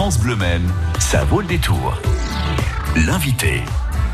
France Bleu Men, ça vaut le détour. L'invité.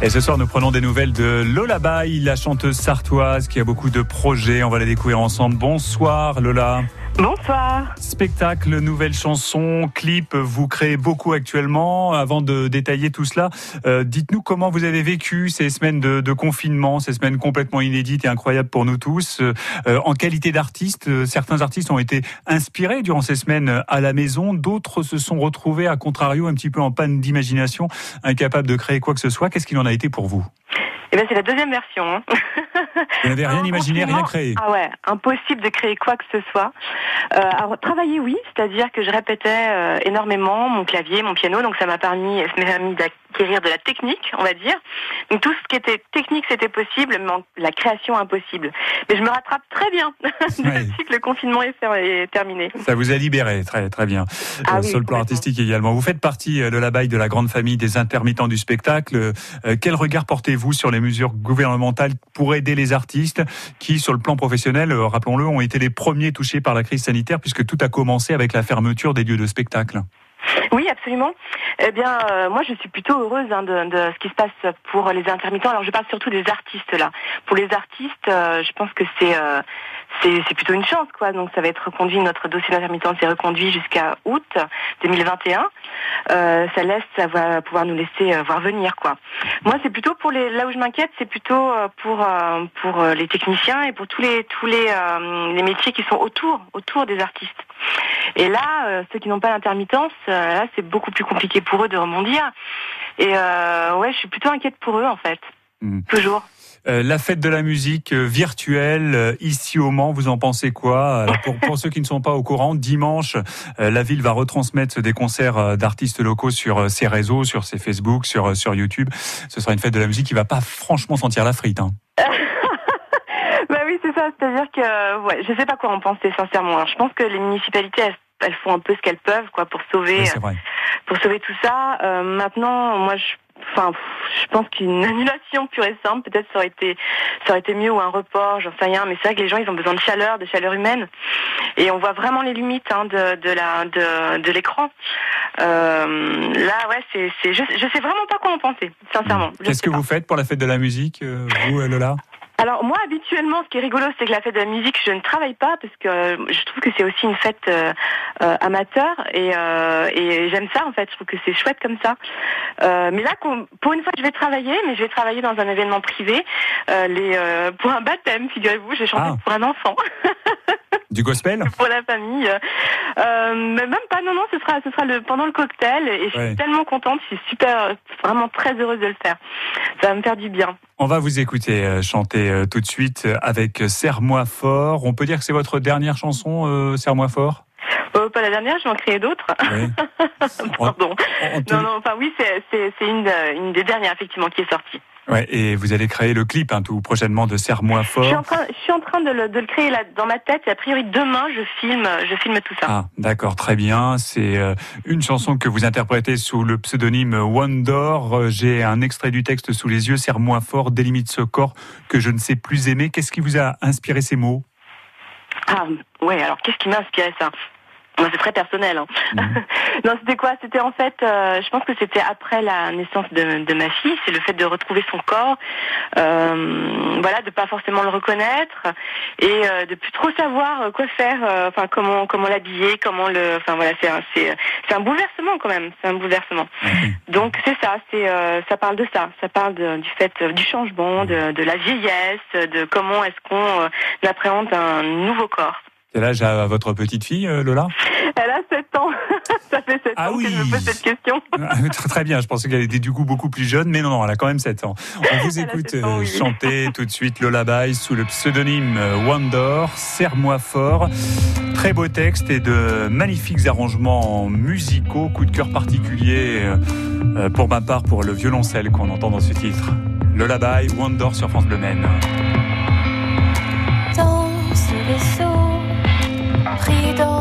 Et ce soir, nous prenons des nouvelles de Lola Baye, la chanteuse sartoise qui a beaucoup de projets. On va les découvrir ensemble. Bonsoir Lola. Bonsoir. Spectacle, nouvelle chanson, clip, vous créez beaucoup actuellement. Avant de détailler tout cela, euh, dites-nous comment vous avez vécu ces semaines de, confinement, ces semaines complètement inédites et incroyables pour nous tous. Euh, en qualité d'artiste, euh, certains artistes ont été inspirés durant ces semaines à la maison, d'autres se sont retrouvés à contrario un petit peu en panne d'imagination, incapables de créer quoi que ce soit. Qu'est-ce qu'il en a été pour vous? Eh ben, c'est la deuxième version. Hein. Vous n'avez rien imaginé, rien créé. Ah ouais, impossible de créer quoi que ce soit. Euh, alors travailler, oui, c'est-à-dire que je répétais euh, énormément mon clavier, mon piano, donc ça m'a permis, ça m'a permis d'acquérir de la technique, on va dire. Donc tout ce qui était technique, c'était possible, mais la création impossible. Mais je me rattrape très bien depuis que le confinement est, terminé. Ça vous a libéré, très très bien. Ah euh, sur le plan artistique également. Vous faites partie de la baille de la grande famille des intermittents du spectacle. quel regard portez-vous sur les mesures gouvernementales pour aider les artistes qui, sur le plan professionnel, euh, rappelons-le, ont été les premiers touchés par la crise sanitaire puisque tout a commencé avec la fermeture des lieux de spectacle? Oui, absolument. Eh bien, euh, moi, je suis plutôt heureuse hein, de, ce qui se passe pour les intermittents. Alors, je parle surtout des artistes là. Pour les artistes, euh, je pense que c'est c'est plutôt une chance, quoi. Donc, ça va être reconduit. Notre dossier d'intermittence est reconduit jusqu'à août 2021. Euh, ça laisse, ça va pouvoir nous laisser voir venir, quoi. Moi, c'est plutôt pour les. Là où je m'inquiète, c'est plutôt pour pour les techniciens et pour tous les tous les les métiers qui sont autour autour des artistes. Et là, euh, ceux qui n'ont pas l'intermittence, euh, là, c'est beaucoup plus compliqué pour eux de rebondir. Et euh, ouais, je suis plutôt inquiète pour eux, en fait. Hmm. Toujours. la fête de la musique virtuelle ici au Mans, vous en pensez quoi? Pour, pour, ceux qui ne sont pas au courant, dimanche, la ville va retransmettre des concerts d'artistes locaux sur ses réseaux, sur ses Facebook, sur, sur YouTube. Ce sera une fête de la musique qui va pas franchement sentir la frite. Hein. C'est-à-dire que ouais, je sais pas quoi en penser sincèrement. Alors, je pense que les municipalités elles, font un peu ce qu'elles peuvent quoi pour sauver pour sauver tout ça. Euh, maintenant, moi je enfin je pense qu'une annulation pure et simple peut-être ça aurait été ça aurait été mieux ou un report j'en sais rien mais c'est vrai que les gens ils ont besoin de chaleur de chaleur humaine. Et on voit vraiment les limites hein, de, de la de, de l'écran. Euh, là ouais c'est c'est je, je sais vraiment pas quoi en penser sincèrement. Qu'est-ce que vous faites pour la fête de la musique euh, vous Lola? Alors moi habituellement ce qui est rigolo c'est que la fête de la musique je ne travaille pas parce que euh, je trouve que c'est aussi une fête euh, euh, amateur et, et j'aime ça en fait. Je trouve que c'est chouette comme ça. Mais là pour une fois je vais travailler mais je vais travailler dans un événement privé les pour un baptême figurez-vous. J'ai chanté ah. pour un enfant Du gospel? Pour la famille. Euh, mais même pas, non, non, ce sera, ce sera le, pendant le cocktail. Et je suis tellement contente, je suis super, vraiment très heureuse de le faire. Ça va me faire du bien. On va vous écouter euh, chanter euh, tout de suite avec Serre-moi fort. On peut dire que c'est votre dernière chanson, Serre-moi fort? Pas la dernière, je vais en créer d'autres. Pardon. non, non, enfin oui, c'est une, une des dernières effectivement qui est sortie. Ouais, et vous allez créer le clip hein, tout prochainement de Serre-moi fort. Je suis en train, je suis en train de, le, de le créer là, dans ma tête et a priori demain je filme, je filme tout ça. Ah, d'accord, très bien. C'est euh, une chanson que vous interprétez sous le pseudonyme Wondor. Euh, j'ai un extrait du texte sous les yeux. Serre-moi fort, délimite ce corps que je ne sais plus aimer. Qu'est-ce qui vous a inspiré ces mots? Ah, ouais. Alors qu'est-ce qui m'a inspiré ça? C'est très personnel. Hein. Mhm. non, c'était quoi? C'était en fait, euh, je pense que c'était après la naissance de, de ma fille. C'est le fait de retrouver son corps, euh, voilà, de pas forcément le reconnaître et euh, de plus trop savoir euh, quoi faire. Euh, enfin, comment comment l'habiller, comment le. Enfin voilà, c'est un c'est c'est un bouleversement quand même. C'est un bouleversement. Mhm. Donc c'est ça. C'est ça parle de ça. Ça parle du fait du changement, de, de la vieillesse, de comment est-ce qu'on appréhende un nouveau corps. Quel âge a votre petite fille, euh, Lola? Elle a 7 ans. Ça fait 7 ah ans oui. que je me pose cette question. Ah, très bien, je pensais qu'elle était du coup beaucoup plus jeune, mais non, non, elle a quand même 7 ans. On vous écoute euh, chanter tout de suite Lola Bay sous le pseudonyme euh, Wonder, Serre-moi fort. Très beau texte et de magnifiques arrangements musicaux. Coup de cœur particulier pour ma part pour le violoncelle qu'on entend dans ce titre. Lola Bay, Wonder sur France Bleu Maine. Pris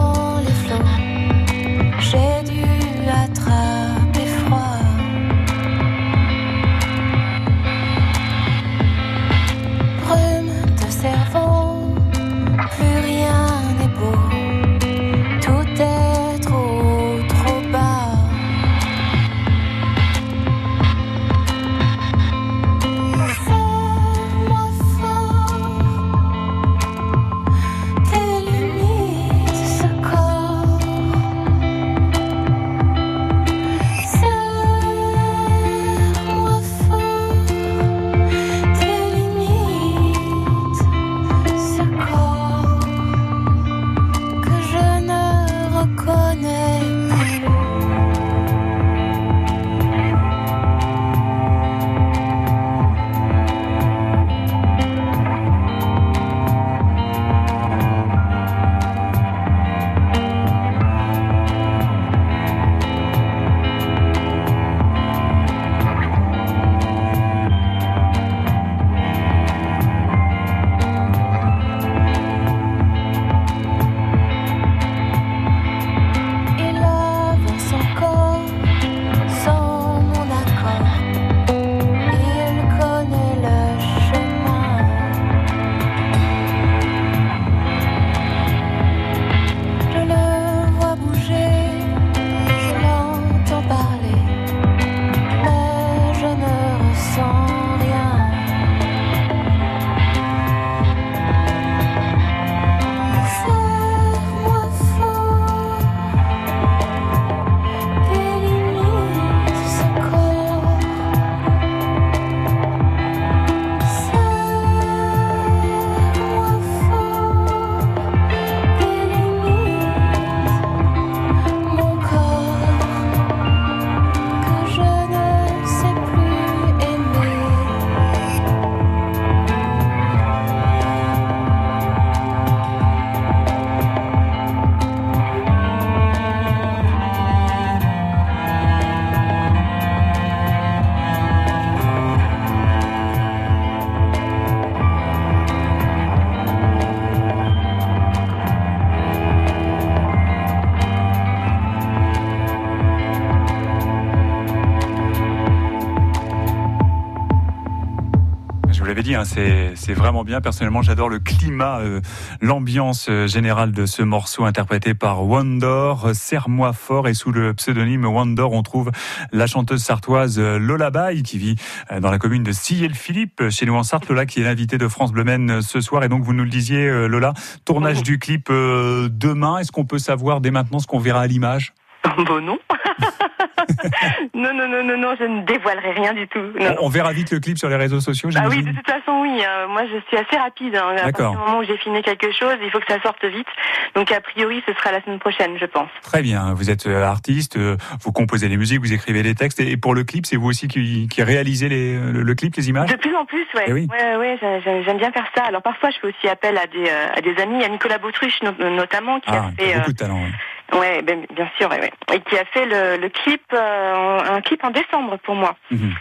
l'avez dit, hein, c'est vraiment bien. Personnellement, j'adore le climat, euh, l'ambiance euh, générale de ce morceau interprété par Wandor. Serre-moi fort et sous le pseudonyme Wandor, on trouve la chanteuse sartoise Lola Bay qui vit dans la commune de Sillé-le-Philippe, chez nous en Sarthe. Lola qui est l'invitée de France Bleu ce soir. Et donc, vous nous le disiez, Lola, tournage du clip demain. Est-ce qu'on peut savoir dès maintenant ce qu'on verra à l'image? Bon non. non, non, non, non, non, je ne dévoilerai rien du tout. On, verra vite le clip sur les réseaux sociaux. Ah oui, de toute façon, oui. Euh, moi, je suis assez rapide. Hein. À partir du moment où j'ai filmé quelque chose, il faut que ça sorte vite. Donc, a priori, ce sera la semaine prochaine, je pense. Très bien. Vous êtes euh, artiste, euh, vous composez les musiques, vous écrivez les textes. Et pour le clip, c'est vous aussi qui, qui réalisez les, le, clip, les images De plus en plus, ouais. Eh oui. Ouais, ouais, j'aime bien faire ça. Alors, parfois, je fais aussi appel à des, à des amis. A Nicolas Bautruche, notamment, qui a ah, fait. Beaucoup de talent. Ouais, ben, bien sûr, ouais, et qui a fait le, le clip, euh, un clip en décembre pour moi. Mhm.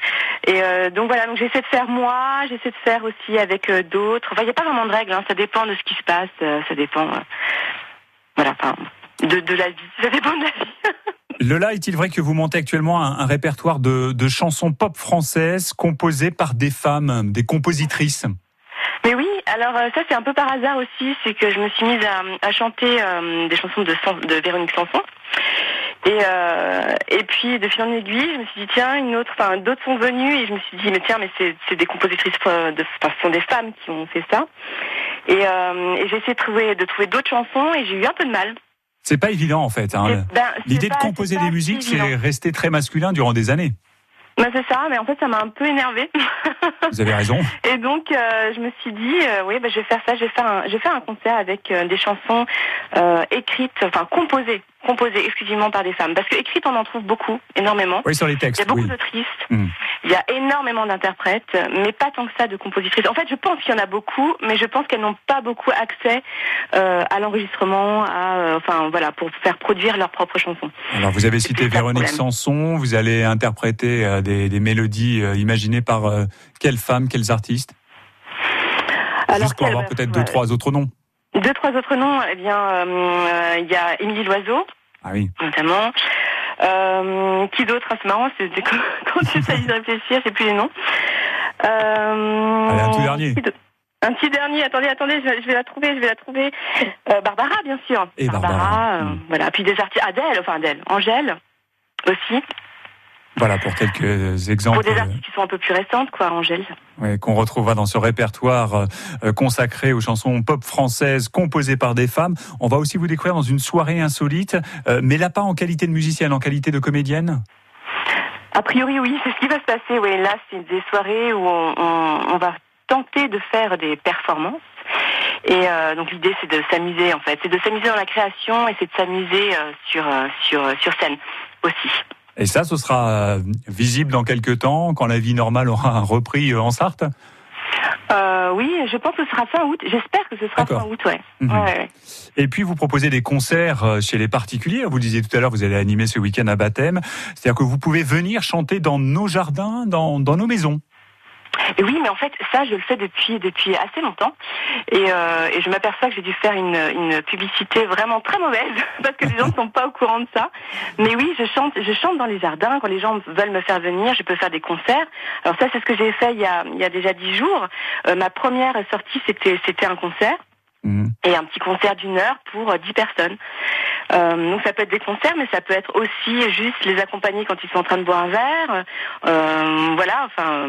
Et euh, donc voilà, donc j'essaie de faire moi, j'essaie de faire aussi avec euh, d'autres. Enfin, il n'y a pas vraiment de règles, hein, ça dépend de ce qui se passe, ça dépend, voilà, enfin, de, de la vie, ça dépend de la vie. Lola, est-il vrai que vous montez actuellement un, un répertoire de, de chansons pop françaises composées par des femmes, des compositrices? Alors euh, ça c'est un peu par hasard aussi, c'est que je me suis mise à, chanter euh, des chansons de, de Véronique Sanson. Et, euh, et puis de fil en aiguille, je me suis dit tiens une autre, enfin d'autres sont venus et je me suis dit mais tiens mais c'est des compositrices, de, enfin, ce sont des femmes qui ont fait ça. Et, et j'ai essayé de trouver de trouver d'autres chansons et j'ai eu un peu de mal. C'est pas évident en fait. Hein. Ben, L'idée de composer des musiques, c'est rester très masculin durant des années. Bah c'est ça, mais en fait ça m'a un peu énervée. Vous avez raison. Et donc euh, je me suis dit euh, oui bah, je vais faire ça, je vais faire un, je vais faire un concert avec euh, des chansons écrites, enfin composées composée exclusivement par des femmes. Parce que écrite, on en trouve beaucoup, énormément. Oui, sur les textes. Il y a beaucoup d'autrices, hmm. Il y a énormément d'interprètes, mais pas tant que ça de compositrices. En fait, je pense qu'il y en a beaucoup, mais je pense qu'elles n'ont pas beaucoup accès euh, à l'enregistrement, à, euh, enfin voilà, pour faire produire leurs propres chansons. Alors, vous avez cité Véronique Sanson, vous allez interpréter euh, des, des, mélodies imaginées par quelles femmes, quels artistes? Alors, Juste pour avoir peut-être deux, trois autres noms. Deux, trois autres noms, eh bien, il y a Émilie Loiseau, ah oui. notamment. Euh, qui d'autre ah, C'est marrant, c'est quand tu essayes de réfléchir, c'est plus les noms. Euh, Allez, un tout dernier. Un petit dernier, attendez, attendez, je vais, la trouver, je vais la trouver. Euh, Barbara, bien sûr. Et Barbara. Barbara euh, hmm. Voilà, puis des artistes. Adèle, enfin Adèle. Angèle aussi. Voilà pour quelques exemples. Pour des artistes qui sont un peu plus récentes, quoi, Angèle. Oui, qu'on retrouvera dans ce répertoire euh, consacré aux chansons pop françaises composées par des femmes. On va aussi vous découvrir dans une soirée insolite, euh, mais là pas en qualité de musicienne, en qualité de comédienne? A priori, oui, c'est ce qui va se passer. Oui, là, c'est des soirées où on, on, va tenter de faire des performances. Et euh, donc l'idée c'est de s'amuser en fait, c'est de s'amuser dans la création et c'est de s'amuser sur sur sur scène aussi. Et ça, ce sera euh, visible dans quelques temps, quand la vie normale aura repris euh, en Sarthe? Euh, oui, je pense que ce sera fin août. J'espère que ce sera fin août, mhm. ouais. Et puis vous proposez des concerts chez les particuliers. Vous disiez tout à l'heure, vous allez animer ce week-end à baptême. C'est-à-dire que vous pouvez venir chanter dans nos jardins, dans, dans nos maisons. Et oui, mais en fait, ça, je le fais depuis depuis assez longtemps, et, euh, et je m'aperçois que j'ai dû faire une, une publicité vraiment très mauvaise parce que les gens ne sont pas au courant de ça. Mais oui, je chante, je chante dans les jardins quand les gens veulent me faire venir. Je peux faire des concerts. Alors ça, c'est ce que j'ai fait il y a il y a déjà dix jours. Euh, ma première sortie, c'était c'était un concert. Mhm. Et un petit concert d'une heure pour euh, dix personnes. Euh, donc ça peut être des concerts, mais ça peut être aussi juste les accompagner quand ils sont en train de boire un verre. Euh, voilà, enfin,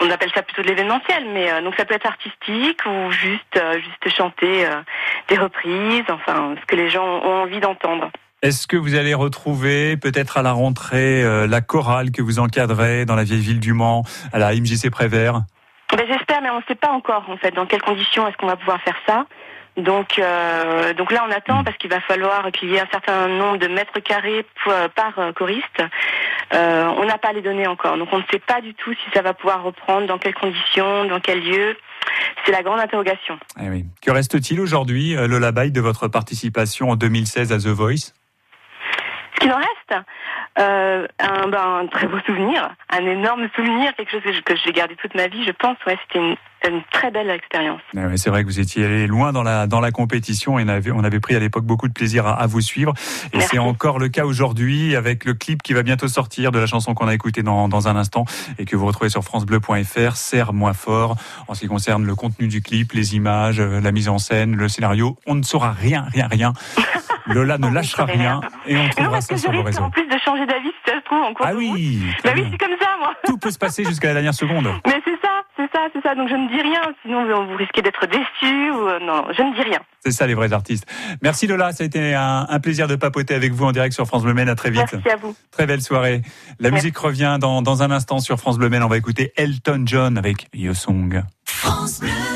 on appelle ça plutôt de l'événementiel, mais euh, donc ça peut être artistique ou juste euh, juste chanter des reprises, enfin ce que les gens ont envie d'entendre. Est-ce que vous allez retrouver peut-être à la rentrée la chorale que vous encadrez dans la vieille ville du Mans, à la MJC Prévert? Ben, J'espère, mais on ne sait pas encore en fait dans quelles conditions est-ce qu'on va pouvoir faire ça. Donc, euh, donc là, on attend parce qu'il va falloir qu'il y ait un certain nombre de mètres carrés euh, par euh, choriste. Euh, on n'a pas les données encore, donc on ne sait pas du tout si ça va pouvoir reprendre, dans quelles conditions, dans quel lieu. C'est la grande interrogation. Eh oui. Que reste-t-il aujourd'hui, Lola Baye, de votre participation en 2016 à The Voice? Ce qu'il en reste Euh, un, ben, un très beau souvenir, un énorme souvenir, quelque chose que je- que j'ai gardé toute ma vie, je pense. Ouais, c'était une, une très belle expérience. Ah ouais, C'est vrai que vous étiez allé loin dans la, dans la compétition et on avait, on avait pris à l'époque beaucoup de plaisir à, à vous suivre. Et c'est encore le cas aujourd'hui avec le clip qui va bientôt sortir de la chanson qu'on a écoutée dans, dans un instant et que vous retrouvez sur francebleu.fr, Serre-moi fort, en ce qui concerne le contenu du clip, les images, euh, la mise en scène, le scénario. On ne saura rien, rien, rien. Lola ne lâchera rien et on trouvera ça que sur risque réseaux. en plus de changer d'avis si ça se trouve en cours Ah oui, Bah oui, c'est comme ça, moi. tout peut se passer jusqu'à la dernière seconde. Mais c'est c'est ça, c'est ça. Donc je ne dis rien, sinon vous risquez d'être déçu ou euh, non, je ne dis rien. C'est ça les vrais artistes. Merci Lola, ça a été un, un plaisir de papoter avec vous en direct sur France Bleu Maine. À très vite. Merci à vous. Très belle soirée. La Merci. musique revient dans, dans un instant sur France Bleu Maine. On va écouter Elton John avec Yo Song. France Bleu.